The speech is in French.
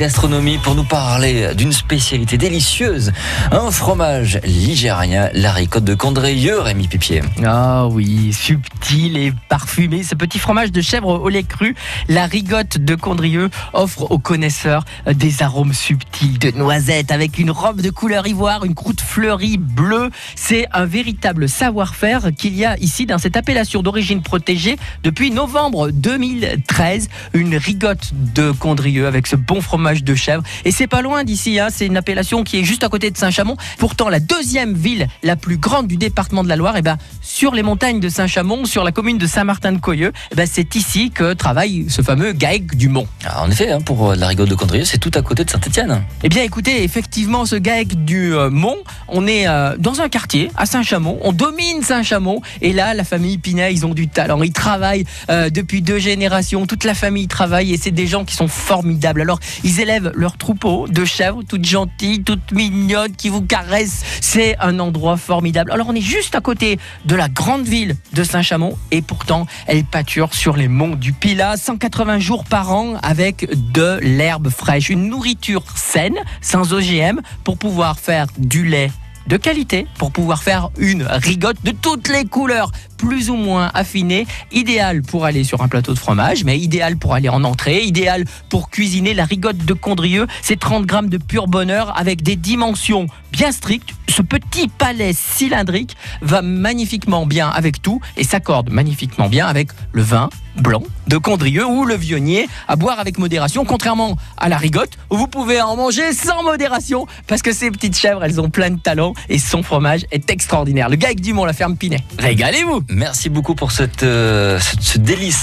Gastronomie pour nous parler d'une spécialité délicieuse, un fromage ligérien, la ricotte de Condrieu, Rémi Pipier. Ah oui, subtil et parfumé, ce petit fromage de chèvre au lait cru, la rigotte de Condrieu offre aux connaisseurs des arômes subtils de noisettes avec une robe de couleur ivoire, une croûte fleurie bleue. C'est un véritable savoir-faire qu'il y a ici dans cette appellation d'origine protégée depuis novembre 2013. Une rigotte de Condrieu avec ce bon fromage de chèvre. Et c'est pas loin d'ici, hein. c'est une appellation qui est juste à côté de Saint-Chamond. Pourtant, la deuxième ville la plus grande du département de la Loire, et eh ben, sur les montagnes de Saint-Chamond, sur la commune de Saint-Martin-de-Coyeux, eh ben, c'est ici que travaille ce fameux GAEC du Mont. Ah, en effet, hein, pour euh, la rigotte de Condrieu, c'est tout à côté de Saint-Etienne. Eh bien, écoutez, effectivement, ce GAEC du euh, Mont, on est euh, dans un quartier à Saint-Chamond, on domine Saint-Chamond, et là, la famille Pinet, ils ont du talent, ils travaillent depuis deux générations, toute la famille travaille, et c'est des gens qui sont formidables. Alors, ils ils élèvent leur troupeau de chèvres toutes gentilles, toutes mignonnes, qui vous caressent. C'est un endroit formidable. Alors on est juste à côté de la grande ville de Saint-Chamond et pourtant elle pâture sur les monts du Pilat 180 jours par an avec de l'herbe fraîche, une nourriture saine, sans OGM, pour pouvoir faire du lait de qualité pour pouvoir faire une rigotte de toutes les couleurs, plus ou moins affinée, idéal pour aller sur un plateau de fromage, mais idéal pour aller en entrée, idéal pour cuisiner la rigotte de Condrieu. C'est 30 grammes de pur bonheur avec des dimensions bien strictes. Ce petit palais cylindrique va magnifiquement bien avec tout et s'accorde magnifiquement bien avec le vin blanc de Condrieu ou le vionnier à boire avec modération, contrairement à la rigotte où vous pouvez en manger sans modération parce que ces petites chèvres, elles ont plein de talent et son fromage est extraordinaire. Le gars du Dumont, la ferme Pinet. Régalez-vous Merci beaucoup pour euh, ce délice.